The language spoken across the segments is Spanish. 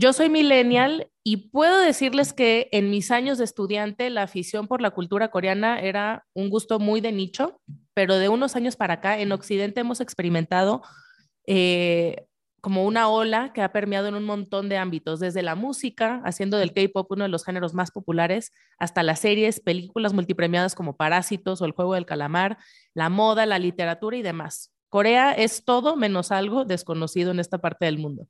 Yo soy millennial y puedo decirles que en mis años de estudiante la afición por la cultura coreana era un gusto muy de nicho, pero de unos años para acá en Occidente hemos experimentado eh, como una ola que ha permeado en un montón de ámbitos, desde la música, haciendo del K-pop uno de los géneros más populares, hasta las series, películas multipremiadas como Parásitos o El Juego del Calamar, la moda, la literatura y demás. Corea es todo menos algo desconocido en esta parte del mundo.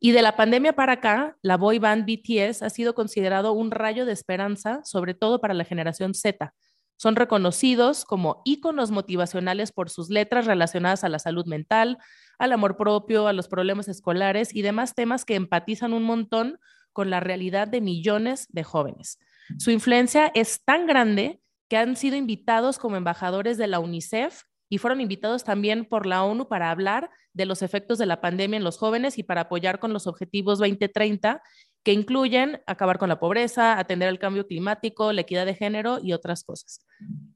Y de la pandemia para acá, la boy band BTS ha sido considerado un rayo de esperanza, sobre todo para la generación Z. Son reconocidos como íconos motivacionales por sus letras relacionadas a la salud mental, al amor propio, a los problemas escolares y demás temas que empatizan un montón con la realidad de millones de jóvenes. Su influencia es tan grande que han sido invitados como embajadores de la UNICEF y fueron invitados también por la ONU para hablar de los efectos de la pandemia en los jóvenes y para apoyar con los objetivos 2030 que incluyen acabar con la pobreza, atender el cambio climático, la equidad de género y otras cosas.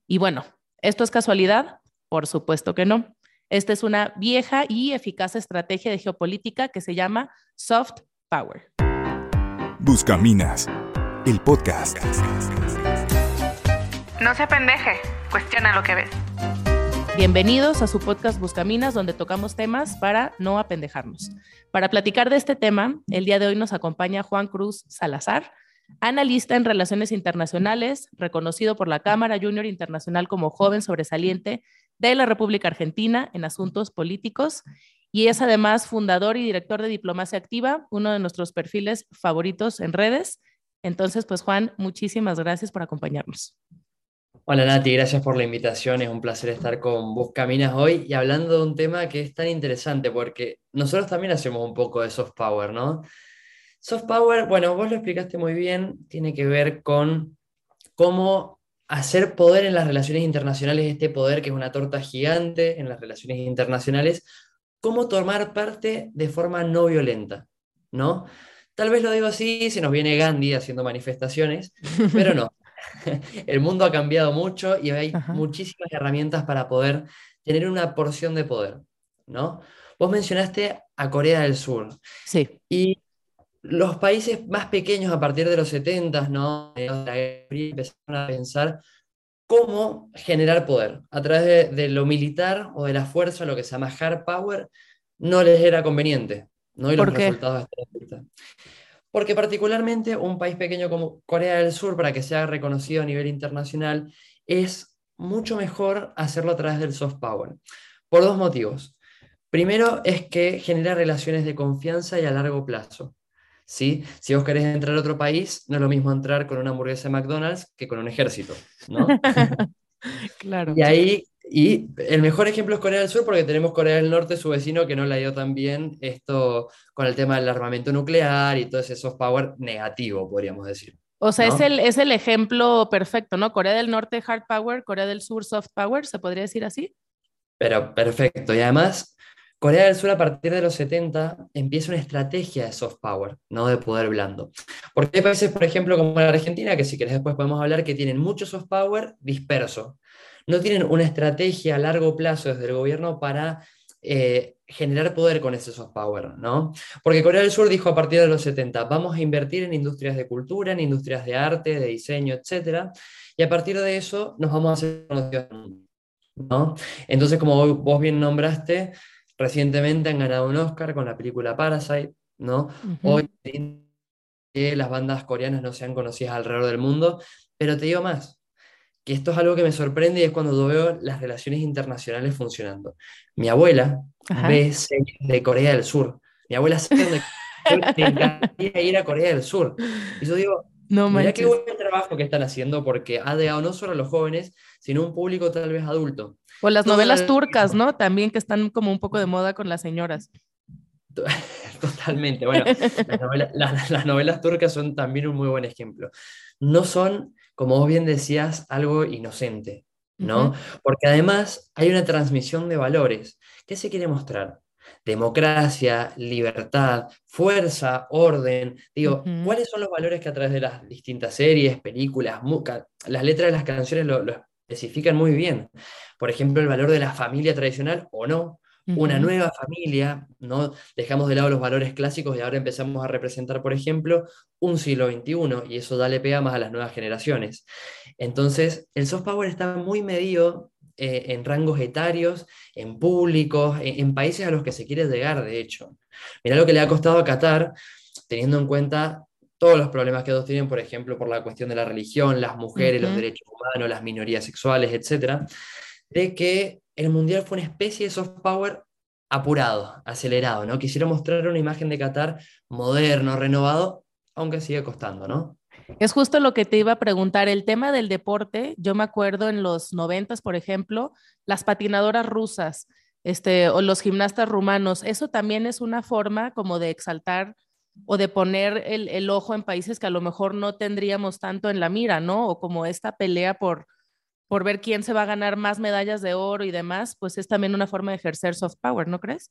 Y bueno, ¿esto es casualidad? Por supuesto que no. Esta es una vieja y eficaz estrategia de geopolítica que se llama soft power. Buscaminas, el podcast. No se pendeje, cuestiona lo que ves. Bienvenidos a su podcast Buscaminas, donde tocamos temas para no apendejarnos. Para platicar de este tema, el día de hoy nos acompaña Juan Cruz Salazar, analista en relaciones internacionales, reconocido por la Cámara Junior Internacional como joven sobresaliente de la República Argentina en asuntos políticos y es además fundador y director de Diplomacia Activa, uno de nuestros perfiles favoritos en redes. Entonces, pues Juan, muchísimas gracias por acompañarnos. Hola Nati, gracias por la invitación. Es un placer estar con vos Caminas hoy y hablando de un tema que es tan interesante porque nosotros también hacemos un poco de soft power, ¿no? Soft power, bueno, vos lo explicaste muy bien, tiene que ver con cómo hacer poder en las relaciones internacionales, este poder que es una torta gigante en las relaciones internacionales, cómo tomar parte de forma no violenta, ¿no? Tal vez lo digo así, se nos viene Gandhi haciendo manifestaciones, pero no. el mundo ha cambiado mucho y hay muchísimas herramientas para poder tener una porción de poder, ¿no? Vos mencionaste a Corea del Sur. Sí. Y los países más pequeños a partir de los 70, ¿no? Empezaron a pensar cómo generar poder. A través de, lo militar o de la fuerza, lo que se llama hard power, no les era conveniente. ¿no? Y los ¿Por qué? resultados porque particularmente un país pequeño como Corea del Sur, para que sea reconocido a nivel internacional, es mucho mejor hacerlo a través del soft power. Por dos motivos. Primero es que genera relaciones de confianza y a largo plazo. ¿sí? Si vos querés entrar a otro país, no es lo mismo entrar con una hamburguesa de McDonald's que con un ejército. ¿no? claro. Y ahí y el mejor ejemplo es Corea del Sur porque tenemos Corea del Norte, su vecino, que no le ha ido tan bien esto con el tema del armamento nuclear y todo ese soft power negativo, podríamos decir. O sea, es, el, es el ejemplo perfecto, ¿no? Corea del Norte, hard power, Corea del Sur, soft power, ¿se podría decir así? Pero perfecto. Y además, Corea del Sur a partir de los 70 empieza una estrategia de soft power, no de poder blando. Porque hay países, por ejemplo, como la Argentina, que si querés después podemos hablar, que tienen mucho soft power disperso no tienen una estrategia a largo plazo desde el gobierno para eh, generar poder con ese soft power, ¿no? Porque Corea del Sur dijo a partir de los 70, vamos a invertir en industrias de cultura, en industrias de arte, de diseño, etc. Y a partir de eso nos vamos a hacer conocidos ¿no? Entonces, como vos bien nombraste, recientemente han ganado un Oscar con la película Parasite, ¿no? Hoy las bandas coreanas no sean conocidas alrededor del mundo, pero te digo más, que esto es algo que me sorprende y es cuando yo veo las relaciones internacionales funcionando. Mi abuela ve series de Corea del Sur. Mi abuela sabe me encantaría ir a Corea del Sur. Y yo digo, no mira qué buen trabajo que están haciendo porque ha llegado no solo a los jóvenes, sino a un público tal vez adulto. O las novelas turcas, ¿no? También que están como un poco de moda con las señoras. Totalmente. Bueno, las, las novelas turcas son también un muy buen ejemplo. No son como vos bien decías, algo inocente, ¿no? Porque además hay una transmisión de valores. ¿Qué se quiere mostrar? Democracia, libertad, fuerza, orden. Digo, ¿cuáles son los valores que a través de las distintas series, películas, las letras de las canciones lo, lo especifican muy bien? Por ejemplo, el valor de la familia tradicional o no, una nueva familia, ¿no? Dejamos de lado los valores clásicos y ahora empezamos a representar, por ejemplo, un siglo XXI y eso da le pega más a las nuevas generaciones. Entonces, el soft power está muy medido eh, en rangos etarios, en públicos, en, en países a los que se quiere llegar, de hecho. Mirá lo que le ha costado a Qatar, teniendo en cuenta todos los problemas que ellos tienen, por ejemplo, por la cuestión de la religión, las mujeres, los derechos humanos, las minorías sexuales, etcétera, de que el Mundial fue una especie de soft power apurado, acelerado, ¿no? Quisiera mostrar una imagen de Qatar moderno, renovado, aunque sigue costando, ¿no? Es justo lo que te iba a preguntar. El tema del deporte, yo me acuerdo en los noventas, por ejemplo, las patinadoras rusas, este, o los gimnastas rumanos, eso también es una forma como de exaltar o de poner el, el ojo en países que a lo mejor no tendríamos tanto en la mira, ¿no? O como esta pelea por, por ver quién se va a ganar más medallas de oro y demás, pues es también una forma de ejercer soft power, ¿no crees?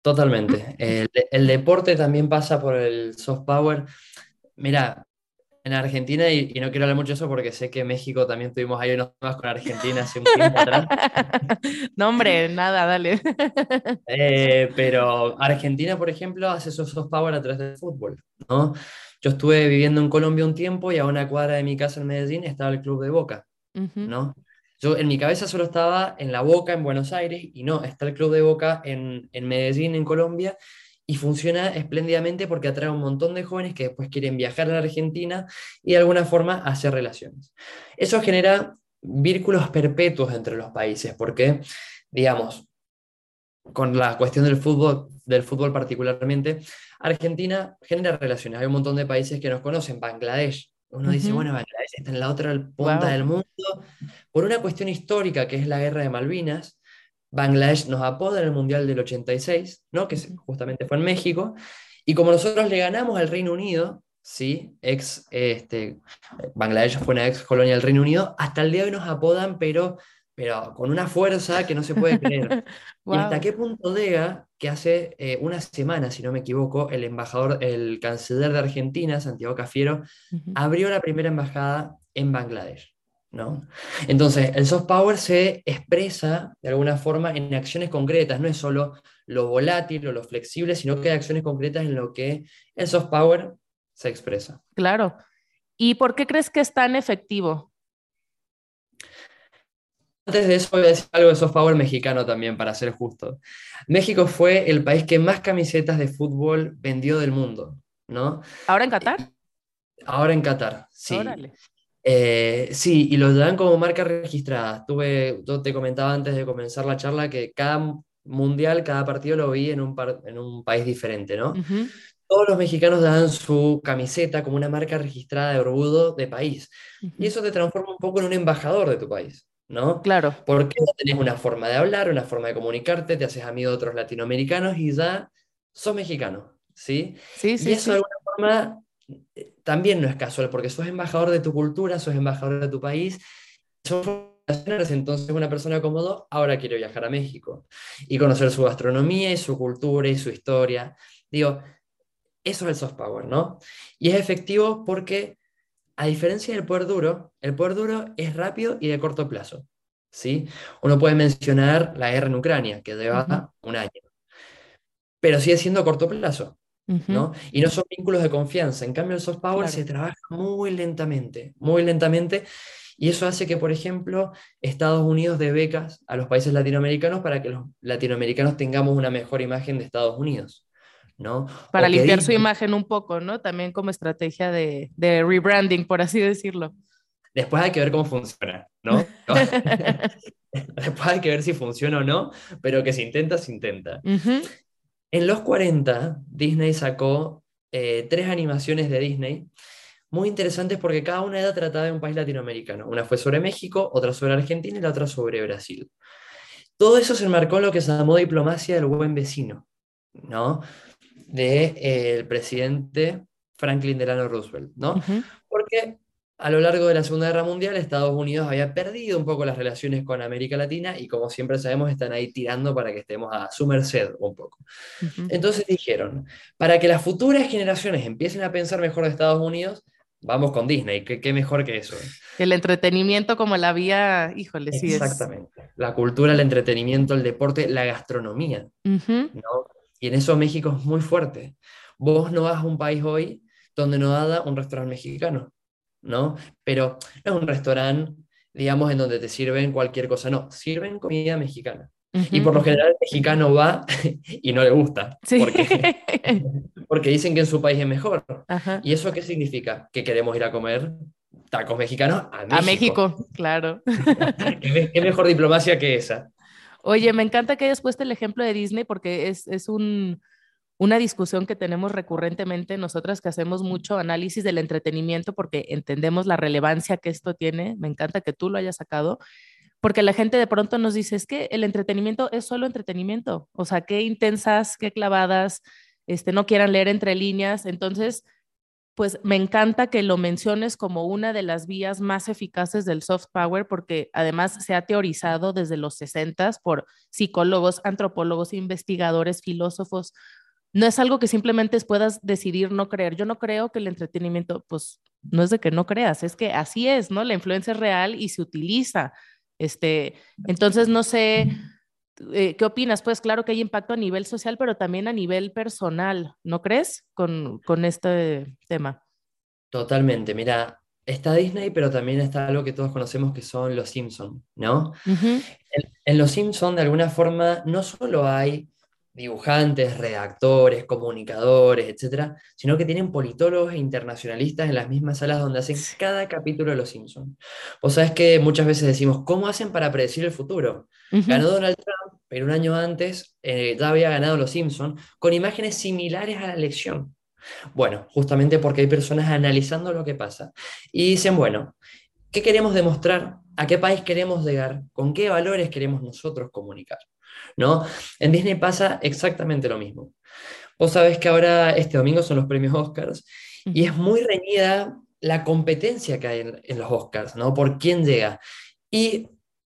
Totalmente. El, el deporte también pasa por el soft power. Mira, en Argentina, y, y no quiero hablar mucho de eso porque sé que México también tuvimos ahí unos temas con Argentina hace un tiempo atrás. no, hombre, nada, dale. Eh, pero Argentina, por ejemplo, hace esos soft power a través del fútbol, ¿no? Yo estuve viviendo en Colombia un tiempo y a una cuadra de mi casa en Medellín estaba el club de Boca, ¿no? Yo en mi cabeza solo estaba en la Boca, en Buenos Aires, y no, está el club de Boca en, en Medellín, en Colombia, y funciona espléndidamente porque atrae a un montón de jóvenes que después quieren viajar a la Argentina y de alguna forma hacer relaciones. Eso genera vínculos perpetuos entre los países, porque, digamos, con la cuestión del fútbol, del fútbol particularmente, Argentina genera relaciones. Hay un montón de países que nos conocen, Bangladesh. Uno dice, bueno, Bangladesh está en la otra punta del mundo. Por una cuestión histórica que es la guerra de Malvinas, Bangladesh nos apoda en el Mundial del 86, ¿no? que justamente fue en México, y como nosotros le ganamos al Reino Unido, ¿sí? ex, este, Bangladesh fue una ex colonia del Reino Unido, hasta el día de hoy nos apodan, pero, pero con una fuerza que no se puede creer. ¿Y hasta qué punto llega que hace eh, una semana, si no me equivoco, el embajador, el canciller de Argentina, Santiago Cafiero, abrió la primera embajada en Bangladesh, ¿no? Entonces, el soft power se expresa de alguna forma en acciones concretas, no es solo lo volátil o lo flexible, sino que hay acciones concretas en lo que el soft power se expresa. Claro. ¿Y por qué crees que es tan efectivo? Antes de eso voy a decir algo de soft power mexicano también, para ser justo. México fue el país que más camisetas de fútbol vendió del mundo, ¿no? ¿Ahora en Qatar? Ahora en Qatar, sí. Órale. Eh, sí, y lo dan como marca registrada. Tuve, yo te comentaba antes de comenzar la charla que cada mundial, cada partido lo vi en un, par- en un país diferente, ¿no? Todos los mexicanos dan su camiseta como una marca registrada de orgullo de país. Y eso te transforma un poco en un embajador de tu país, ¿no? Claro. Porque tenés una forma de hablar, una forma de comunicarte, te haces amigo de otros latinoamericanos y ya sos mexicano, ¿sí? Sí, Y sí, eso de sí. alguna forma eh, también no es casual, porque sos embajador de tu cultura, sos embajador de tu país, sos entonces una persona cómodo ahora quiere viajar a México y conocer su gastronomía y su cultura y su historia. Digo, eso es el soft power, ¿no? Y es efectivo porque, a diferencia del poder duro, el poder duro es rápido y de corto plazo, ¿sí? Uno puede mencionar la guerra en Ucrania, que lleva Ujú. un año, pero sigue siendo a corto plazo. ¿no? Y no son vínculos de confianza. En cambio, el soft power Claro. se trabaja muy lentamente, muy lentamente, y eso hace que, por ejemplo, Estados Unidos dé becas a los países latinoamericanos para que los latinoamericanos tengamos una mejor imagen de Estados Unidos, ¿no? Para O limpiar su imagen un poco, ¿no? También como estrategia de, de rebranding, por así decirlo. Después hay que ver cómo funciona, ¿no? Después hay que ver si funciona o no, pero que se intenta, se intenta. En los 40, Disney sacó eh, tres animaciones de Disney muy interesantes porque cada una era tratada de un país latinoamericano. Una fue sobre México, otra sobre Argentina y la otra sobre Brasil. Todo eso se enmarcó en lo que se llamó diplomacia del buen vecino, ¿no? De, eh, presidente Franklin Delano Roosevelt, ¿no? Porque a lo largo de la Segunda Guerra Mundial Estados Unidos había perdido un poco las relaciones con América Latina y como siempre sabemos están ahí tirando para que estemos a su merced un poco. Entonces dijeron, para que las futuras generaciones empiecen a pensar mejor de Estados Unidos, vamos con Disney, qué, qué mejor que eso. El entretenimiento como la vía, híjole, sí es. Exactamente. La cultura, el entretenimiento, el deporte, la gastronomía, ¿no? Y en eso México es muy fuerte. Vos no vas a un país hoy donde no haya un restaurante mexicano, ¿no? Pero no es un restaurante, digamos, en donde te sirven cualquier cosa, no, sirven comida mexicana. Y por lo general el mexicano va y no le gusta, Sí. porque, porque dicen que en su país es mejor. Ajá. ¿Y eso qué significa? Que queremos ir a comer tacos mexicanos a México. A México, claro. ¿Qué, me- qué mejor diplomacia que esa? Oye, me encanta que hayas puesto el ejemplo de Disney porque es, es un, una discusión que tenemos recurrentemente nosotras que hacemos mucho análisis del entretenimiento porque entendemos la relevancia que esto tiene. Me encanta que tú lo hayas sacado porque la gente de pronto nos dice, es que el entretenimiento es solo entretenimiento. O sea, qué intensas, qué clavadas, este, no quieran leer entre líneas. Entonces, pues me encanta que lo menciones como una de las vías más eficaces del soft power, porque además se ha teorizado desde los 60 por psicólogos, antropólogos, investigadores, filósofos. No es algo que simplemente puedas decidir no creer. Yo no creo que el entretenimiento, pues no es de que no creas, es que así es, ¿no? La influencia es real y se utiliza. Este, entonces, no sé, eh, ¿qué opinas? Pues claro que hay impacto a nivel social, pero también a nivel personal, ¿no crees? Con, con este tema. Totalmente, mira, está Disney, pero también está algo que todos conocemos que son los Simpson, ¿no? En, en los Simpson, de alguna forma, no solo hay dibujantes, redactores, comunicadores, etcétera, sino que tienen politólogos e internacionalistas en las mismas salas donde hacen cada capítulo de los Simpson. Vos sabés que muchas veces decimos, ¿cómo hacen para predecir el futuro? Ganó Donald Trump, pero un año antes eh, ya había ganado los Simpson con imágenes similares a la elección. Bueno, justamente porque hay personas analizando lo que pasa y dicen, bueno, ¿qué queremos demostrar? ¿A qué país queremos llegar? ¿Con qué valores queremos nosotros comunicar? ¿No? En Disney pasa exactamente lo mismo. Vos sabés que ahora este domingo son los premios Oscars y es muy reñida la competencia que hay en, en los Oscars, ¿no? Por quién llega. Y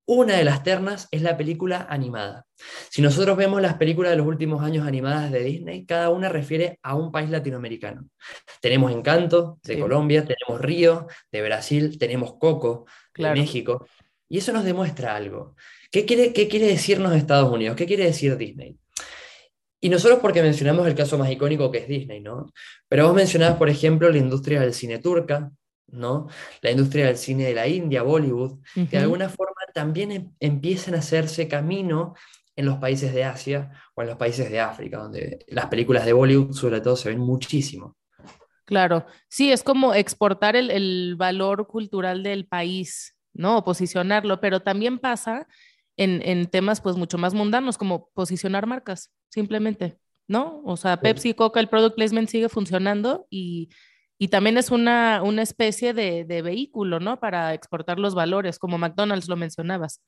una de las ternas es la película animada. Si nosotros vemos las películas de los últimos años animadas de Disney, cada una refiere a un país latinoamericano. Tenemos Encanto de Sí. Colombia, tenemos Río de Brasil, tenemos Coco Claro. de México. Y eso nos demuestra algo. ¿Qué quiere, qué quiere decirnos Estados Unidos? ¿Qué quiere decir Disney? Y nosotros porque mencionamos el caso más icónico que es Disney, ¿no? Pero vos mencionabas, por ejemplo, la industria del cine turca, ¿no? La industria del cine de la India, Bollywood, que de alguna forma también em- empiezan a hacerse camino en los países de Asia o en los países de África, donde las películas de Bollywood sobre todo se ven muchísimo. Claro, sí, es como exportar el, el valor cultural del país, ¿no? O posicionarlo, pero también pasa en, en temas pues mucho más mundanos, como posicionar marcas, simplemente, ¿no? O sea, Pepsi, Coca, el product placement sigue funcionando y, y también es una, una especie de, de vehículo, ¿no? Para exportar los valores, como McDonald's lo mencionabas.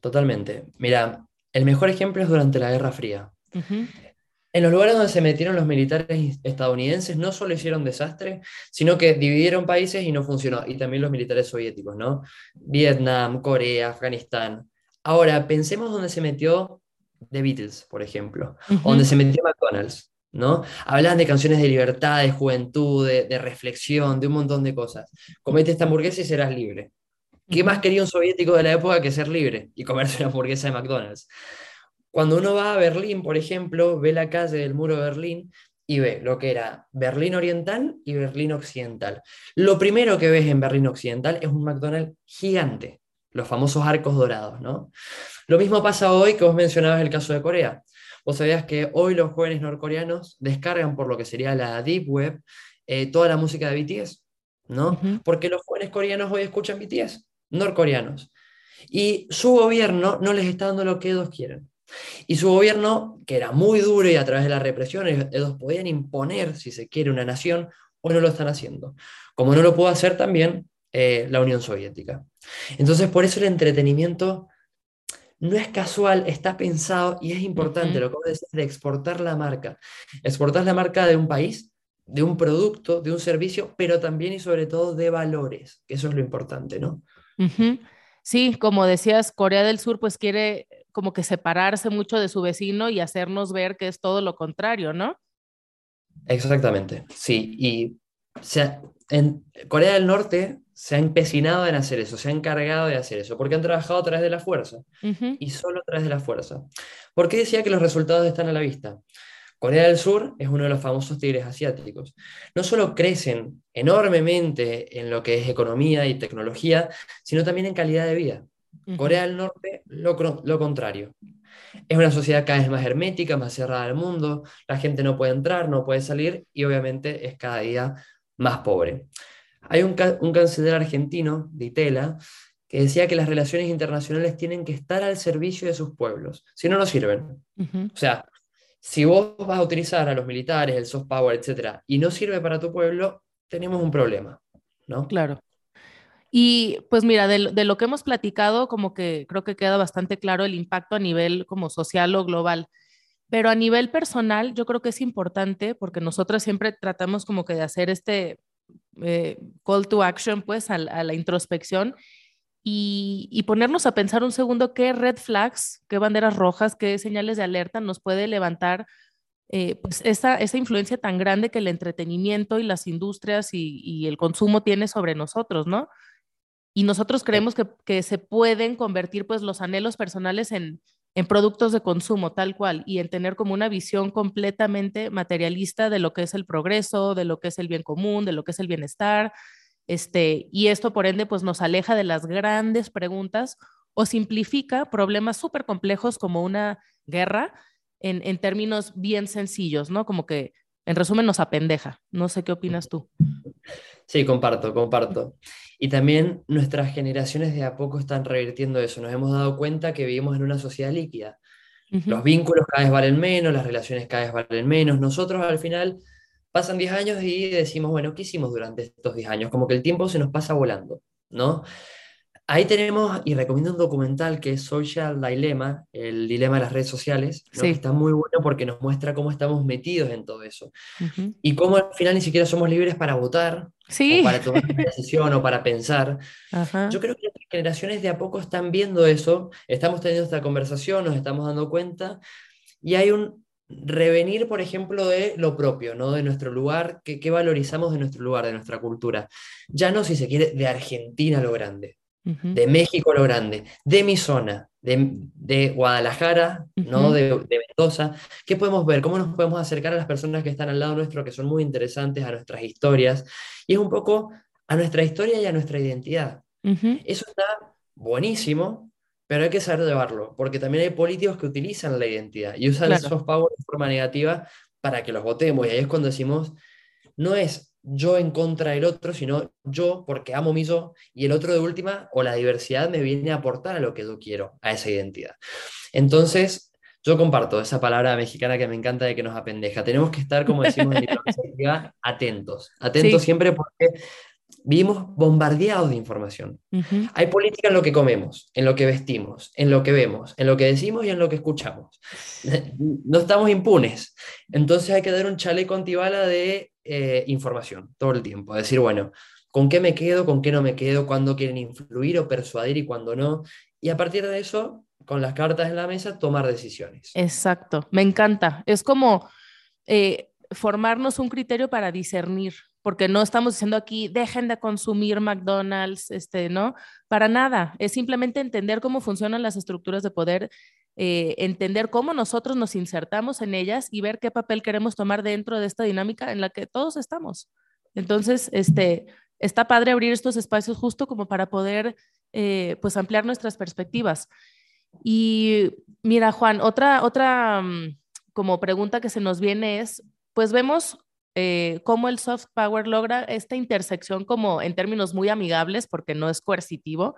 Totalmente. Mira, el mejor ejemplo es durante la Guerra Fría. En los lugares donde se metieron los militares estadounidenses no solo hicieron desastre, sino que dividieron países y no funcionó. Y también los militares soviéticos, ¿no? Vietnam, Corea, Afganistán. Ahora, pensemos donde se metió The Beatles, por ejemplo, o ujú. donde se metió McDonald's, ¿no? Hablan de canciones de libertad, de juventud, de, de reflexión, de un montón de cosas. Comete esta hamburguesa y serás libre. ¿Qué más quería un soviético de la época que ser libre y comerse una hamburguesa de McDonald's? Cuando uno va a Berlín, por ejemplo, ve la calle del muro de Berlín y ve lo que era Berlín Oriental y Berlín Occidental. Lo primero que ves en Berlín Occidental es un McDonald's gigante, los famosos arcos dorados, ¿no? Lo mismo pasa hoy que vos mencionabas el caso de Corea. Vos sabías que hoy los jóvenes norcoreanos descargan por lo que sería la Deep Web eh, toda la música de BTS, ¿no? Porque los jóvenes coreanos hoy escuchan BTS, norcoreanos. Y su gobierno no les está dando lo que ellos quieren. Y su gobierno, que era muy duro y a través de la represión, ellos, podían imponer, si se quiere, una nación, o no lo están haciendo. Como no lo pudo hacer también eh, la Unión Soviética. Entonces, por eso el entretenimiento no es casual, está pensado y es importante lo que vos decís de exportar la marca. Exportar la marca de un país, de un producto, de un servicio, pero también y sobre todo de valores, que eso es lo importante, ¿no? Sí, como decías, Corea del Sur pues quiere como que separarse mucho de su vecino y hacernos ver que es todo lo contrario, ¿no? Exactamente, sí. Y se en Corea del Norte se ha empecinado en hacer eso, se ha encargado de hacer eso, porque han trabajado a través de la fuerza y solo a través de la fuerza. ¿Por qué decía que los resultados están a la vista? Corea del Sur es uno de los famosos tigres asiáticos. No solo crecen enormemente en lo que es economía y tecnología, sino también en calidad de vida. Corea del Norte, lo, lo contrario. Es una sociedad cada vez más hermética, más cerrada al mundo, la gente no puede entrar, no puede salir y obviamente es cada día más pobre. Hay un, canciller argentino, de Itela, que decía que las relaciones internacionales tienen que estar al servicio de sus pueblos, si no, no sirven. O sea, si vos vas a utilizar a los militares, el soft power, etcétera, y no sirve para tu pueblo, tenemos un problema, ¿no? Claro. Y pues mira, de, de, lo que hemos platicado, como que creo que queda bastante claro el impacto a nivel como social o global. Pero a nivel personal, yo creo que es importante porque nosotros siempre tratamos como que de hacer este eh, call to action, pues, a, la introspección y, ponernos a pensar un segundo qué red flags, qué banderas rojas, qué señales de alerta nos puede levantar eh, pues esa, esa, influencia tan grande que el entretenimiento y las industrias y, y, el consumo tiene sobre nosotros, ¿no? Y nosotros creemos que, que se pueden convertir pues los anhelos personales en, en productos de consumo, tal cual, y en tener como una visión completamente materialista de lo que es el progreso, de lo que es el bien común, de lo que es el bienestar, este, y esto por ende pues nos aleja de las grandes preguntas o simplifica problemas súper complejos como una guerra en, en términos bien sencillos, ¿no? Como que en resumen nos apendeja. No sé qué opinas tú. Sí, comparto, comparto. Y también nuestras generaciones de a poco están revirtiendo eso. Nos hemos dado cuenta que vivimos en una sociedad líquida. Los vínculos cada vez valen menos, las relaciones cada vez valen menos. Nosotros al final pasan 10 años y decimos, bueno, ¿qué hicimos durante estos 10 años? Como que el tiempo se nos pasa volando, ¿no? Ahí tenemos, y recomiendo un documental que es Social Dilemma, el dilema de las redes sociales, que está muy bueno porque nos muestra cómo estamos metidos en todo eso. Y cómo al final ni siquiera somos libres para votar, o para tomar una decisión o para pensar. Yo creo que las generaciones de a poco están viendo eso, estamos teniendo esta conversación, nos estamos dando cuenta, y hay un revenir, por ejemplo, de lo propio, ¿no? de nuestro lugar, qué valorizamos de nuestro lugar, de nuestra cultura. Ya no, si se quiere, de Argentina lo grande de México lo grande, de mi zona, de, Guadalajara, ¿no? De, Mendoza. ¿Qué podemos ver? ¿Cómo nos podemos acercar a las personas que están al lado nuestro, que son muy interesantes, a nuestras historias? Y es un poco a nuestra historia y a nuestra identidad. Eso está buenísimo, pero hay que saber llevarlo, porque también hay políticos que utilizan la identidad y usan esos soft de forma negativa para que los votemos. Y ahí es cuando decimos, no es yo en contra del otro, sino yo porque amo mi yo y el otro de última o la diversidad me viene a aportar a lo que yo quiero, a esa identidad. Entonces, yo comparto esa palabra mexicana que me encanta de que nos apendeja. Tenemos que estar, como decimos en la atentos, atentos siempre porque vivimos bombardeados de información. Hay política en lo que comemos, en lo que vestimos, en lo que vemos, en lo que decimos y en lo que escuchamos. No estamos impunes. Entonces hay que dar un chaleco antibala de eh, información todo el tiempo. Decir, bueno, ¿con qué me quedo? ¿Con qué no me quedo? ¿Cuándo quieren influir o persuadir y cuándo no? Y a partir de eso, con las cartas en la mesa, tomar decisiones. Exacto, me encanta. Es como eh, formarnos un criterio para discernir porque no estamos diciendo aquí, dejen de consumir McDonald's, este, ¿no? Para nada, es simplemente entender cómo funcionan las estructuras de poder, eh, entender cómo nosotros nos insertamos en ellas y ver qué papel queremos tomar dentro de esta dinámica en la que todos estamos. Entonces, este, está padre abrir estos espacios justo como para poder, eh, pues, ampliar nuestras perspectivas. Y mira, Juan, otra, otra mm, como pregunta que se nos viene es, pues vemos eh, cómo el soft power logra esta intersección como en términos muy amigables, porque no es coercitivo,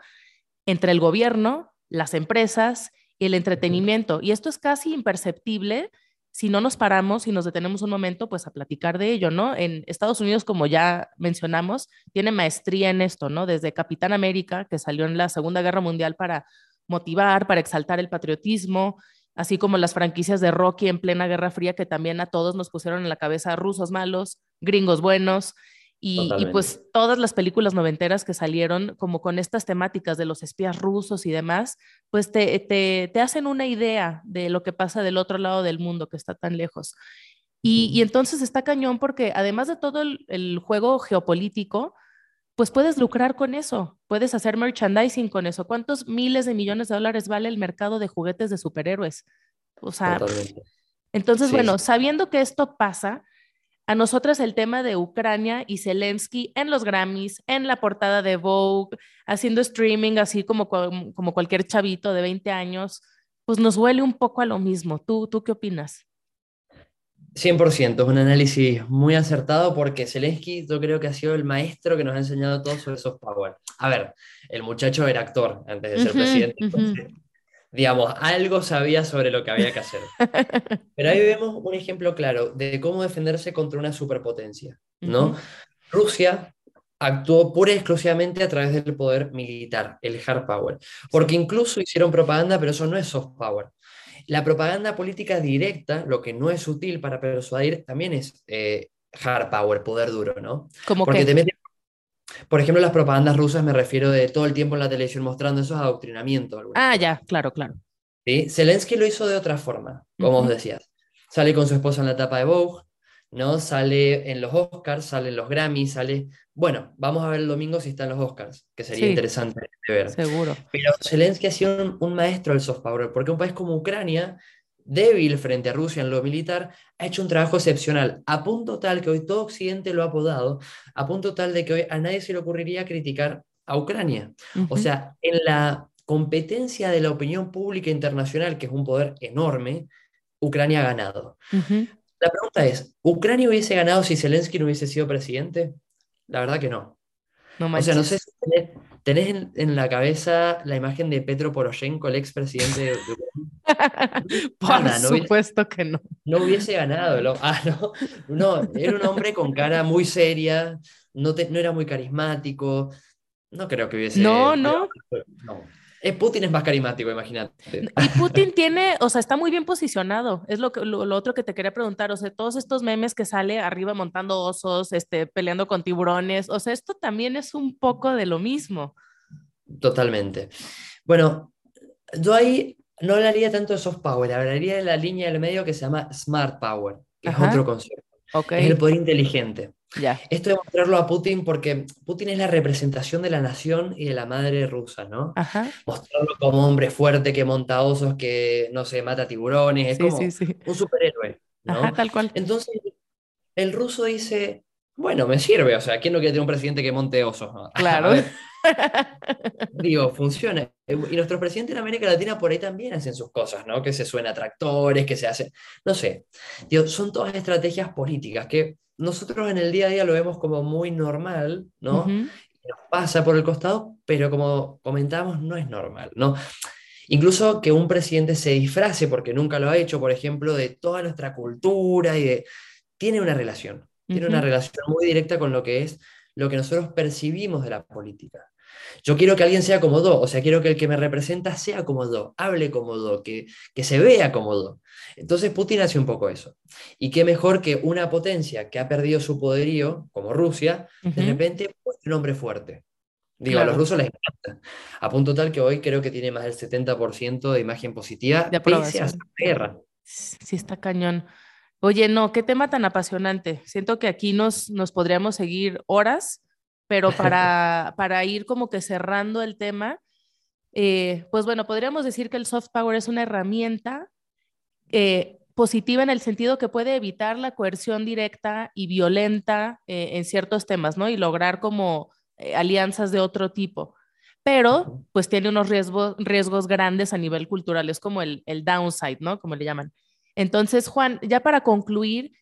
entre el gobierno, las empresas y el entretenimiento. Y esto es casi imperceptible si no nos paramos y nos detenemos un momento, pues a platicar de ello, ¿no? En Estados Unidos, como ya mencionamos, tiene maestría en esto, ¿no? Desde Capitán América, que salió en la Segunda Guerra Mundial para motivar, para exaltar el patriotismo, así como las franquicias de Rocky en plena Guerra Fría, que también a todos nos pusieron en la cabeza rusos malos, gringos buenos, y, pues todas las películas noventeras que salieron como con estas temáticas de los espías rusos y demás, pues te, te, te hacen una idea de lo que pasa del otro lado del mundo que está tan lejos. Y, y entonces está cañón porque además de todo el, el juego geopolítico, pues puedes lucrar con eso, puedes hacer merchandising con eso. ¿Cuántos miles de millones de dólares vale el mercado de juguetes de superhéroes? O sea, Totalmente. entonces, Sí. bueno, sabiendo que esto pasa, a nosotras el tema de Ucrania y Zelensky en los Grammys, en la portada de Vogue, haciendo streaming así como, como cualquier chavito de 20 años, pues nos huele un poco a lo mismo. ¿Tú, tú qué opinas? 100%, es un análisis muy acertado porque Zelensky yo creo que ha sido el maestro que nos ha enseñado todo sobre soft power. A ver, el muchacho era actor antes de ser presidente, entonces, digamos, algo sabía sobre lo que había que hacer. Pero ahí vemos un ejemplo claro de cómo defenderse contra una superpotencia, ¿no? Rusia actuó pura y exclusivamente a través del poder militar, el hard power, porque incluso hicieron propaganda, pero eso no es soft power. La propaganda política directa, lo que no es sutil para persuadir, también es eh, hard power, poder duro, ¿no? Porque que, te meten, por ejemplo, las propagandas rusas me refiero de todo el tiempo en la televisión mostrando eso es adoctrinamiento. de alguna ah, ya, claro, claro. ¿sí? Zelensky lo hizo de otra forma, como Ujú. os decías. Sale con su esposa en la etapa de Vogue, ¿no? Sale en los Oscars, sale en los Grammys, sale... Bueno, vamos a ver el domingo si está en los Oscars, que sería Sí. interesante de ver. Seguro. Pero Zelensky ha sido un, un maestro del soft power, porque un país como Ucrania, débil frente a Rusia en lo militar, ha hecho un trabajo excepcional, a punto tal que hoy todo Occidente lo ha apodado, a punto tal de que hoy a nadie se le ocurriría criticar a Ucrania. O sea, en la competencia de la opinión pública internacional, que es un poder enorme, Ucrania ha ganado. La pregunta es, ¿Ucrania hubiese ganado si Zelensky no hubiese sido presidente? La verdad que no. No O sea, no sé si tenés, en, en la cabeza la imagen de Petro Poroshenko, el expresidente de, Ucrania. Por Nada, no hubiese, supuesto que no. no hubiese ganado. ah, no, no, era un hombre con cara muy seria, no, te- no era muy carismático. No creo que hubiese... No, no. no. Putin es más carismático, imagínate. Y Putin tiene, o sea, está muy bien posicionado. Es lo, que, lo, lo otro que te quería preguntar. O sea, todos estos memes que sale arriba montando osos, este, peleando con tiburones. O sea, esto también es un poco de lo mismo. Totalmente. Bueno, yo ahí no hablaría tanto de soft power, hablaría de la línea del medio que se llama smart power, que Ajá. es otro concepto. Ok, Es el poder inteligente. ya. Esto de mostrarlo a Putin porque Putin es la representación de la nación y de la madre rusa, ¿no? Ajá. Mostrarlo como hombre fuerte que monta osos, que, no sé, mata tiburones, es Sí, como sí, sí. un superhéroe, ¿no? Ajá, tal cual. Entonces, el ruso dice, bueno, me sirve, o sea, ¿quién no quiere tener un presidente que monte osos? Claro. Digo, funciona. Y nuestros presidentes en América Latina por ahí también hacen sus cosas, ¿no? Que se suena a tractores, que se hacen, no sé. Digo, son todas estrategias políticas que nosotros en el día a día lo vemos como muy normal, ¿no? Nos pasa por el costado, pero como comentábamos, no es normal, ¿no? Incluso que un presidente se disfrace, porque nunca lo ha hecho, por ejemplo, de toda nuestra cultura y de... Tiene una relación, tiene una Ujú. relación muy directa con lo que es lo que nosotros percibimos de la política. Yo quiero que alguien sea como yo, o sea, quiero que el que me representa sea como yo, hable como yo, que, que se vea como yo. Entonces Putin hace un poco eso. Y qué mejor que una potencia que ha perdido su poderío, como Rusia, de Ujú. repente muestre un hombre fuerte. Digo, a los Claro. rusos les encanta. A punto tal que hoy creo que tiene más del 70% de imagen positiva, De pese a esa guerra. Sí, está cañón. Oye, no, qué tema tan apasionante. Siento que aquí nos, nos podríamos seguir horas, pero para, para ir como que cerrando el tema, eh, pues bueno, podríamos decir que el soft power es una herramienta eh, positiva en el sentido que puede evitar la coerción directa y violenta eh, en ciertos temas, ¿no? Y lograr como eh, alianzas de otro tipo. Pero, pues tiene unos riesgos, riesgos grandes a nivel cultural, es como el, el downside, ¿no? Como le llaman. Entonces, Juan, ya para concluir,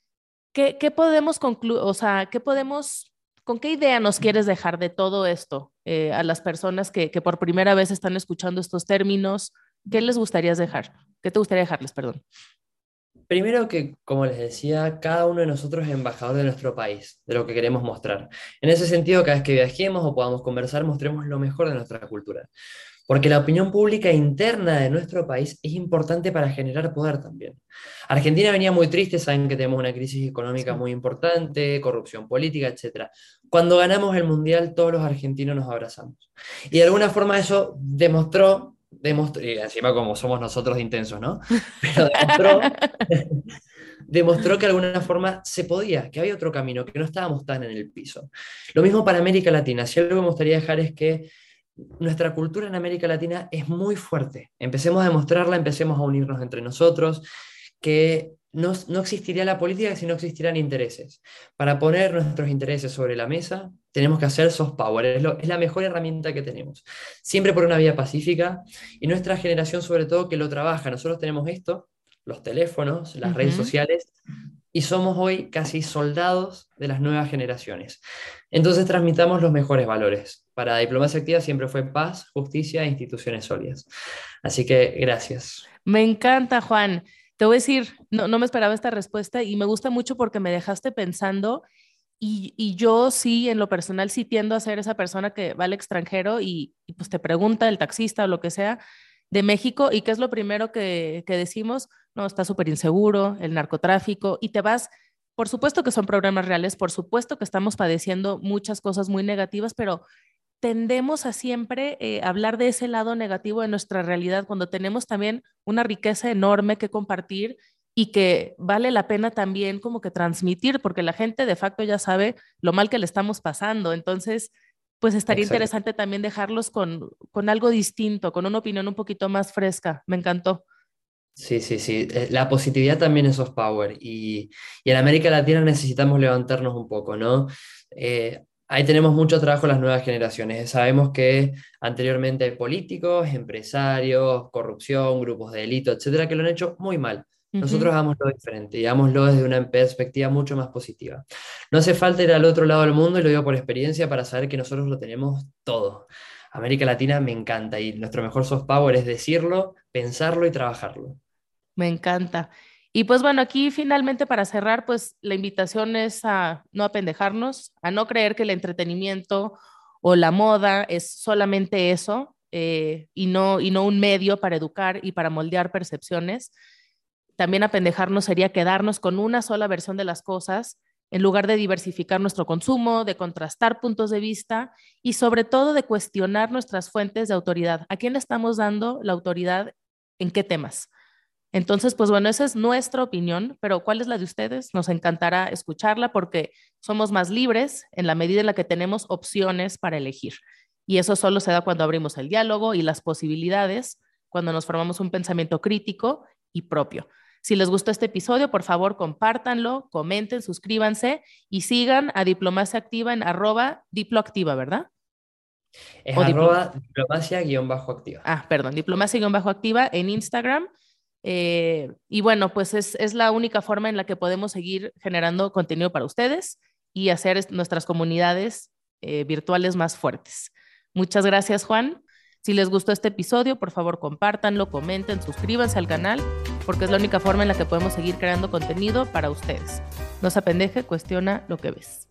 ¿qué, podemos concluir, o sea, qué podemos, con qué idea nos quieres dejar de todo esto eh, a las personas que, que por primera vez están escuchando estos términos? ¿Qué les gustaría dejar? ¿Qué te gustaría dejarles, perdón? Primero que, como les decía, cada uno de nosotros es embajador de nuestro país, de lo que queremos mostrar. En ese sentido, cada vez que viajemos o podamos conversar, mostremos lo mejor de nuestra cultura. Porque la opinión pública interna de nuestro país es importante para generar poder también. Argentina venía muy triste, saben que tenemos una crisis económica Sí. muy importante, corrupción política, etc. Cuando ganamos el Mundial, todos los argentinos nos abrazamos. Y de alguna forma eso demostró, demostró y encima como somos nosotros de intensos, ¿no? Pero demostró, demostró que de alguna forma se podía, que había otro camino, que no estábamos tan en el piso. Lo mismo para América Latina. Si algo que me gustaría dejar es que nuestra cultura en América Latina es muy fuerte. Empecemos a demostrarla, empecemos a unirnos entre nosotros, que no, existiría la política si no existieran intereses. Para poner nuestros intereses sobre la mesa, tenemos que hacer soft power, es, es, la mejor herramienta que tenemos. Siempre por una vía pacífica y nuestra generación sobre todo que lo trabaja. Nosotros tenemos esto, los teléfonos, las redes sociales, y somos hoy casi soldados de las nuevas generaciones. Entonces transmitamos los mejores valores. Para Diplomacia Activa siempre fue paz, justicia e instituciones sólidas. Así que gracias. Me encanta, Juan. Te voy a decir, no, no me esperaba esta respuesta y me gusta mucho porque me dejaste pensando y, y, yo sí, en lo personal, sí tiendo a ser esa persona que va al extranjero y, y, pues te pregunta el taxista o lo que sea de México y qué es lo primero que, que decimos, no, está súper inseguro, el narcotráfico y te vas, por supuesto que son problemas reales, por supuesto que estamos padeciendo muchas cosas muy negativas, pero tendemos a siempre eh, hablar de ese lado negativo de nuestra realidad cuando tenemos también una riqueza enorme que compartir y que vale la pena también como que transmitir, porque la gente de facto ya sabe lo mal que le estamos pasando. Entonces, pues estaría interesante también dejarlos con, con algo distinto, con una opinión un poquito más fresca. Me encantó. Sí, sí, sí. Eh, la positividad también es soft power y, y en América Latina necesitamos levantarnos un poco, ¿no? Eh, ahí tenemos mucho trabajo en las nuevas generaciones. Sabemos que anteriormente hay políticos, empresarios, corrupción, grupos de delito, etcétera, que lo han hecho muy mal. Nosotros hagámoslo diferente y hagámoslo desde una perspectiva mucho más positiva. No hace falta ir al otro lado del mundo, y lo digo por experiencia, para saber que nosotros lo tenemos todo. América Latina me encanta y nuestro mejor soft power es decirlo, pensarlo y trabajarlo. Me encanta. Y pues bueno, aquí finalmente para cerrar, pues la invitación es a no apendejarnos, a no creer que el entretenimiento o la moda es solamente eso eh, y, no, y no un medio para educar y para moldear percepciones también apendejarnos sería quedarnos con una sola versión de las cosas en lugar de diversificar nuestro consumo, de contrastar puntos de vista y sobre todo de cuestionar nuestras fuentes de autoridad. ¿A quién le estamos dando la autoridad en qué temas? Entonces, pues bueno, esa es nuestra opinión, pero ¿cuál es la de ustedes? Nos encantará escucharla porque somos más libres en la medida en la que tenemos opciones para elegir. Y eso solo se da cuando abrimos el diálogo y las posibilidades, cuando nos formamos un pensamiento crítico y propio. Si les gustó este episodio, por favor, compártanlo, comenten, suscríbanse y sigan a Diplomacia Activa en arroba diploactiva, ¿verdad? Es arroba diplomacia-activa. Ah, perdón, diplomacia-activa en Instagram. Eh, y bueno, pues es, la única forma en la que podemos seguir generando contenido para ustedes y hacer nuestras comunidades eh, virtuales más fuertes. Muchas gracias, Juan. Si les gustó este episodio, por favor compártanlo, comenten, suscríbanse al canal, porque es la única forma en la que podemos seguir creando contenido para ustedes. No se apendeje, cuestiona lo que ves.